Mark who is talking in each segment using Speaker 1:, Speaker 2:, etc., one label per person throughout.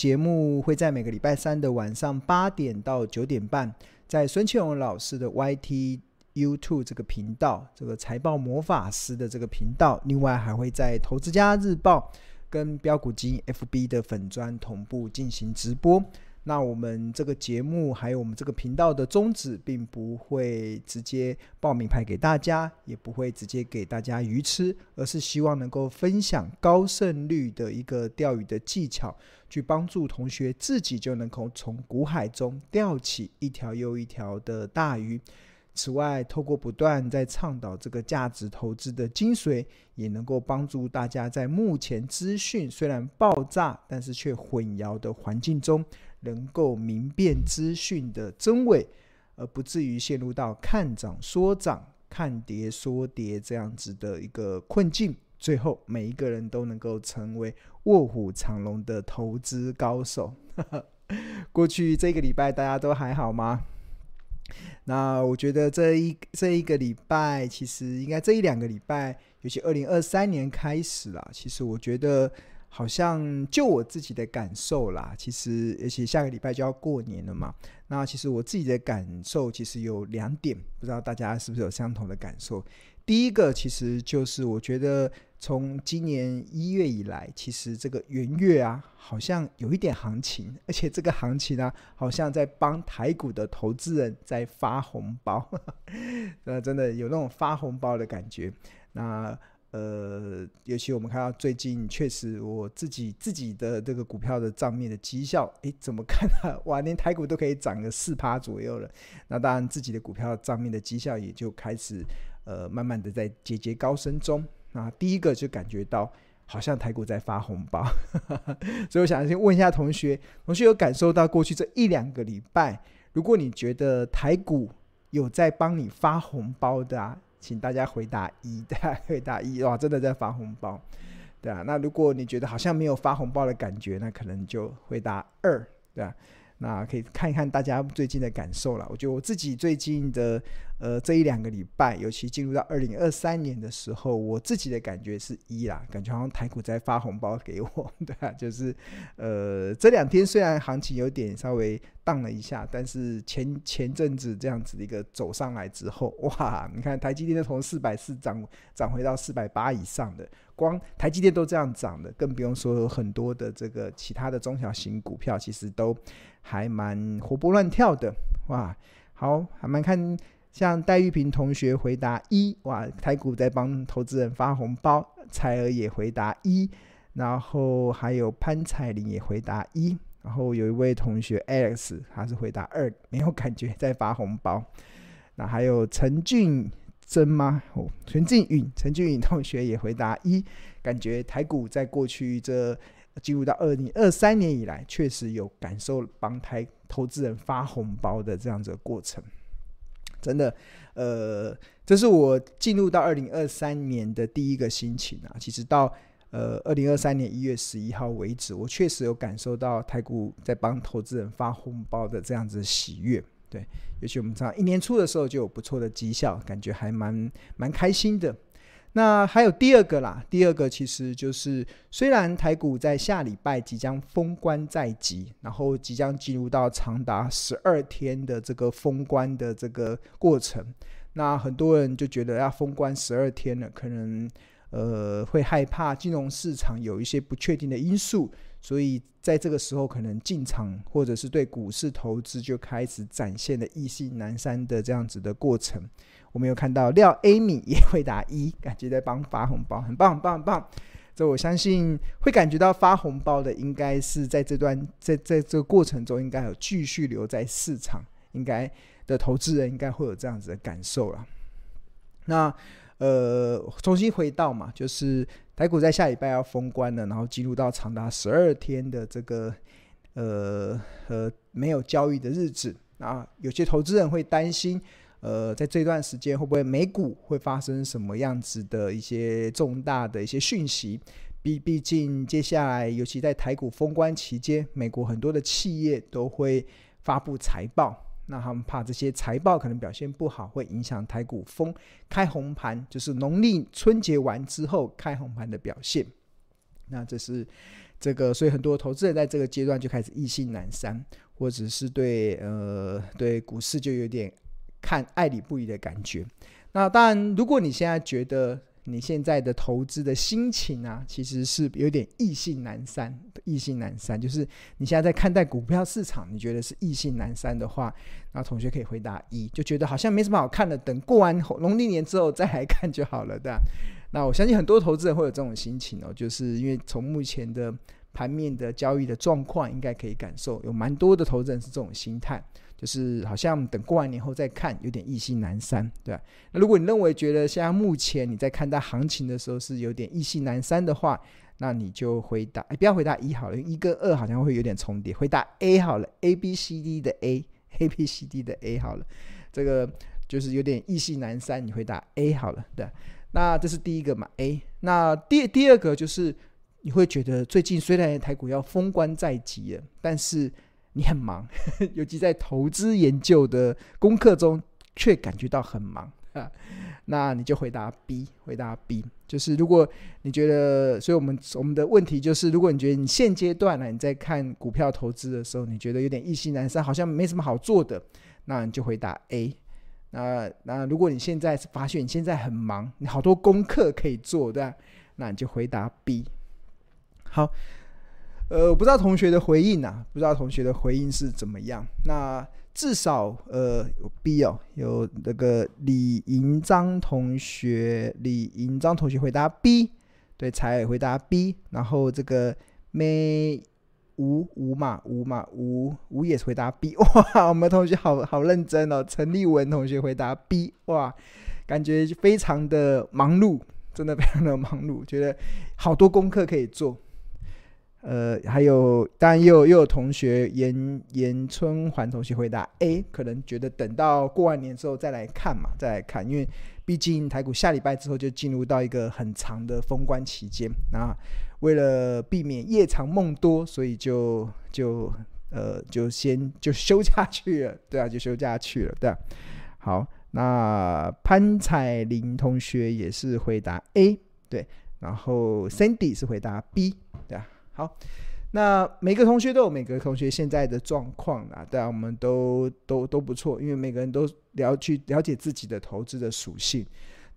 Speaker 1: 节目会在每个礼拜三的晚上八点到九点半，在孙庆荣老师的 YT YouTube 这个频道，这个财报魔法师的这个频道，另外还会在投资家日报跟标股金 FB 的粉砖同步进行直播。那我们这个节目还有我们这个频道的宗旨，并不会直接报名牌给大家，也不会直接给大家鱼吃，而是希望能够分享高胜率的一个钓鱼的技巧，去帮助同学自己就能够从股海中钓起一条又一条的大鱼。此外，透过不断在倡导这个价值投资的精髓，也能够帮助大家在目前资讯虽然爆炸，但是却混淆的环境中。能够明辨资讯的真伪，而不至于陷入到看涨说涨、看跌说跌这样子的一个困境。最后，每一个人都能够成为卧虎藏龙的投资高手。过去这个礼拜大家都还好吗？那我觉得这一这一个礼拜，其实应该这一两个礼拜，尤其二零二三年开始啦，其实我觉得。好像就我自己的感受啦，其实而且下个礼拜就要过年了嘛。那其实我自己的感受其实有两点，不知道大家是不是有相同的感受？第一个其实就是我觉得从今年一月以来，其实这个元月啊，好像有一点行情，而且这个行情呢、好像在帮台股的投资人在发红包，呃，真的有那种发红包的感觉。那呃，尤其我们看到最近确实我自己自己的这个股票的账面的绩效，诶，怎么看啊？哇，连台股都可以涨个四趴左右了。那当然，自己的股票账面的绩效也就开始呃，慢慢的在节节高升中。那第一个就感觉到好像台股在发红包，所以我想先问一下同学，同学有感受到过去这一两个礼拜，如果你觉得台股有在帮你发红包的啊？请大家回答一，大家回答一，哇，真的在发红包，对啊。那如果你觉得好像没有发红包的感觉，那可能就回答二，对啊。那可以看一看大家最近的感受了。我觉得我自己最近的呃这一两个礼拜，尤其进入到二零二三年的时候，我自己的感觉是一啦，感觉好像台股在发红包给我，对啊，就是呃这两天虽然行情有点稍微荡了一下，但是前前阵子这样子的一个走上来之后，哇，你看台积电都从四百四涨涨回到四百八以上的。光台积电都这样涨的，更不用说有很多的这个其他的中小型股票，其实都还蛮活泼乱跳的，哇！好，还蛮看像戴玉平同学回答一，哇，台股在帮投资人发红包，彩儿也回答一，然后还有潘彩玲也回答一，然后有一位同学 Alex 他是回答二，没有感觉在发红包，那还有陈俊。真吗？哦，陈俊允、陈俊允同学也回答一，感觉台股在过去这进入到二零二三年以来，确实有感受帮台投资人发红包的这样子过程。真的，呃，这是我进入到二零二三年的第一个心情啊。其实到呃二零二三年一月十一号为止，我确实有感受到台股在帮投资人发红包的这样子喜悦。对，尤其我们知道一年初的时候就有不错的绩效，感觉还蛮蛮开心的。那还有第二个啦，第二个其实就是虽然台股在下礼拜即将封关在即，然后即将进入到长达十二天的这个封关的这个过程，那很多人就觉得要封关十二天了，可能呃会害怕金融市场有一些不确定的因素。所以在这个时候，可能进场或者是对股市投资就开始展现了意兴阑珊的这样子的过程。我们有看到廖 Amy 也会打一，感觉在帮发红包，很棒很棒很棒。这我相信会感觉到发红包的，应该是在这段在在这个过程中，应该有继续留在市场，应该的投资人应该会有这样子的感受了。那呃，重新回到嘛，就是。台股在下礼拜要封关了，然后进入到长达十二天的这个呃呃没有交易的日子啊，有些投资人会担心，呃，在这段时间会不会美股会发生什么样子的一些重大的一些讯息？毕毕竟接下来，尤其在台股封关期间，美国很多的企业都会发布财报。那他们怕这些财报可能表现不好，会影响台股封开红盘，就是农历春节完之后开红盘的表现。那这是这个，所以很多投资人在这个阶段就开始意兴阑珊，或者是对呃对股市就有点看爱理不理的感觉。那当然，如果你现在觉得，你现在的投资的心情啊，其实是有点意兴阑珊。意兴阑珊就是你现在在看待股票市场，你觉得是意兴阑珊的话，那同学可以回答一，就觉得好像没什么好看的，等过完农历年之后再来看就好了的。那我相信很多投资人会有这种心情哦，就是因为从目前的盘面的交易的状况，应该可以感受有蛮多的投资人是这种心态。就是好像等过完年后再看，有点意兴阑珊，对吧？那如果你认为觉得现在目前你在看待行情的时候是有点意兴阑珊的话，那你就回答，哎，不要回答一好了，一跟二好像会有点重叠，回答 A 好了，A B C D 的 A，A B C D 的 A 好了，这个就是有点意兴阑珊，你回答 A 好了，对。那这是第一个嘛，A。那第第二个就是你会觉得最近虽然台股要封关在即了，但是。你很忙，尤其在投资研究的功课中，却感觉到很忙啊。那你就回答 B，回答 B，就是如果你觉得，所以我们我们的问题就是，如果你觉得你现阶段呢，你在看股票投资的时候，你觉得有点意兴阑珊，好像没什么好做的，那你就回答 A。那那如果你现在是发现你现在很忙，你好多功课可以做，对吧？那你就回答 B。好。呃，我不知道同学的回应啊，不知道同学的回应是怎么样。那至少呃有 B 哦，有那个李银章同学，李银章同学回答 B，对，才回答 B，然后这个没吴吴嘛吴嘛吴吴也是回答 B，哇，我们同学好好认真哦。陈立文同学回答 B，哇，感觉非常的忙碌，真的非常的忙碌，觉得好多功课可以做。呃，还有，当然又又有同学严严春环同学回答 A，可能觉得等到过完年之后再来看嘛，再来看，因为毕竟台股下礼拜之后就进入到一个很长的封关期间，那为了避免夜长梦多，所以就就呃就先就休假去了，对啊，就休假去了，对啊。好，那潘彩玲同学也是回答 A，对，然后 Cindy 是回答 B，好，那每个同学都有每个同学现在的状况啊，当然，我们都都都不错，因为每个人都了去了解自己的投资的属性。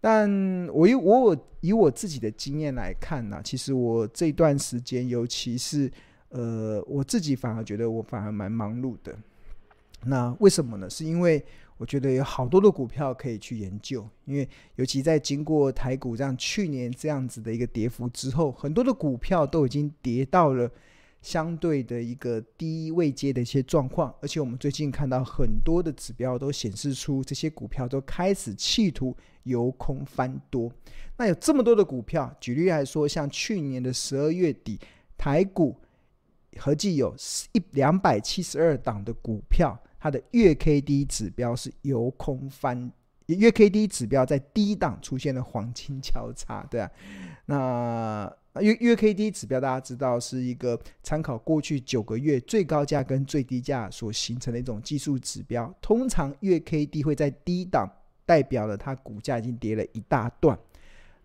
Speaker 1: 但我以我我以我自己的经验来看呢，其实我这段时间，尤其是呃，我自己反而觉得我反而蛮忙碌的。那为什么呢？是因为我觉得有好多的股票可以去研究，因为尤其在经过台股这样去年这样子的一个跌幅之后，很多的股票都已经跌到了相对的一个低位阶的一些状况，而且我们最近看到很多的指标都显示出这些股票都开始企图由空翻多。那有这么多的股票，举例来说，像去年的十二月底，台股合计有一两百七十二档的股票。它的月 K D 指标是由空翻，月 K D 指标在低档出现了黄金交叉，对啊，那月月 K D 指标大家知道是一个参考过去九个月最高价跟最低价所形成的一种技术指标，通常月 K D 会在低档，代表了它股价已经跌了一大段。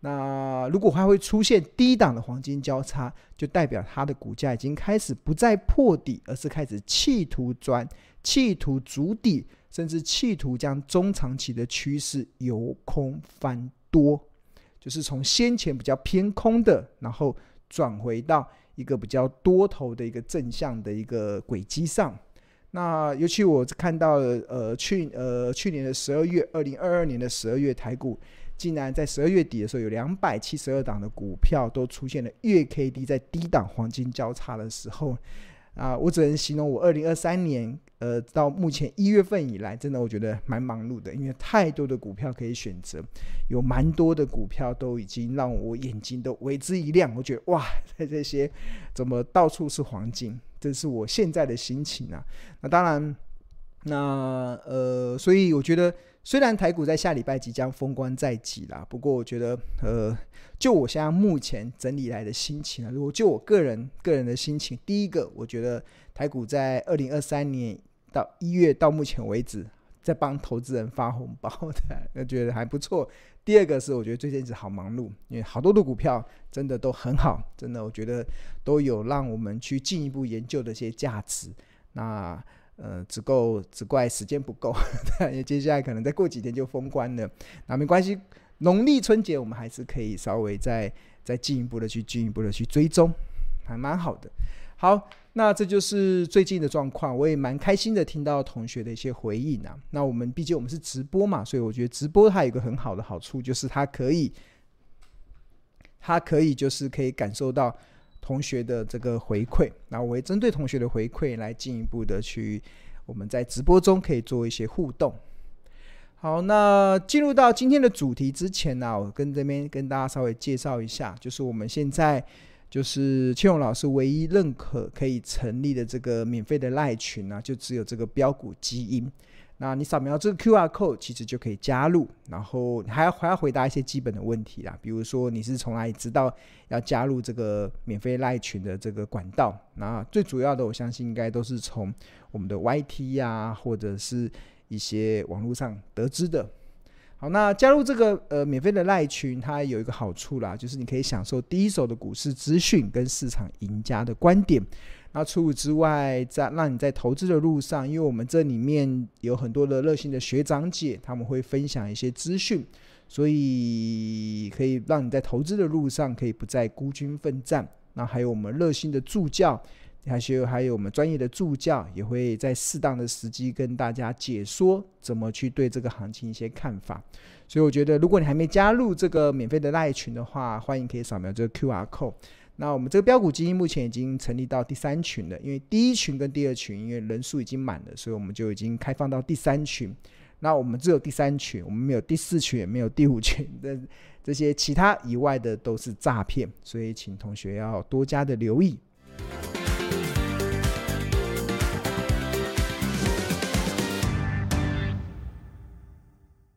Speaker 1: 那如果它会出现低档的黄金交叉，就代表它的股价已经开始不再破底，而是开始企图钻。企图筑底，甚至企图将中长期的趋势由空翻多，就是从先前比较偏空的，然后转回到一个比较多头的一个正向的一个轨迹上。那尤其我看到，呃，去呃去年的十二月，二零二二年的十二月，台股竟然在十二月底的时候，有两百七十二档的股票都出现了月 K D 在低档黄金交叉的时候。啊，我只能形容我二零二三年，呃，到目前一月份以来，真的我觉得蛮忙碌的，因为太多的股票可以选择，有蛮多的股票都已经让我眼睛都为之一亮。我觉得哇，在 这些怎么到处是黄金，这是我现在的心情啊。那当然，那呃，所以我觉得。虽然台股在下礼拜即将封关在即啦，不过我觉得，呃，就我现在目前整理来的心情啊，如果就我个人个人的心情，第一个，我觉得台股在二零二三年到一月到目前为止，在帮投资人发红包的，那觉得还不错。第二个是我觉得最近一直好忙碌，因为好多的股票真的都很好，真的我觉得都有让我们去进一步研究的一些价值。那呃，只够只怪时间不够，因为接下来可能再过几天就封关了。那没关系，农历春节我们还是可以稍微再再进一步的去进一步的去追踪，还蛮好的。好，那这就是最近的状况，我也蛮开心的听到同学的一些回应啊。那我们毕竟我们是直播嘛，所以我觉得直播它有一个很好的好处，就是它可以，它可以就是可以感受到同学的这个回馈。那我会针对同学的回馈来进一步的去，我们在直播中可以做一些互动。好，那进入到今天的主题之前呢，我跟这边跟大家稍微介绍一下，就是我们现在。就是庆荣老师唯一认可可以成立的这个免费的赖群呢、就只有这个标股基因。那你扫描这个 QR code，其实就可以加入。然后还要还要回答一些基本的问题啦，比如说你是从哪里知道要加入这个免费赖群的这个管道？那最主要的，我相信应该都是从我们的 YT 呀、啊，或者是一些网络上得知的。好，那加入这个呃免费的赖群，它有一个好处啦，就是你可以享受第一手的股市资讯跟市场赢家的观点。那除此之外，在让你在投资的路上，因为我们这里面有很多的热心的学长姐，他们会分享一些资讯，所以可以让你在投资的路上可以不再孤军奋战。那还有我们热心的助教。还有还有我们专业的助教也会在适当的时机跟大家解说怎么去对这个行情一些看法，所以我觉得如果你还没加入这个免费的赖群的话，欢迎可以扫描这个 QR code。那我们这个标股基金目前已经成立到第三群了，因为第一群跟第二群因为人数已经满了，所以我们就已经开放到第三群。那我们只有第三群，我们没有第四群，也没有第五群的这些其他以外的都是诈骗，所以请同学要多加的留意。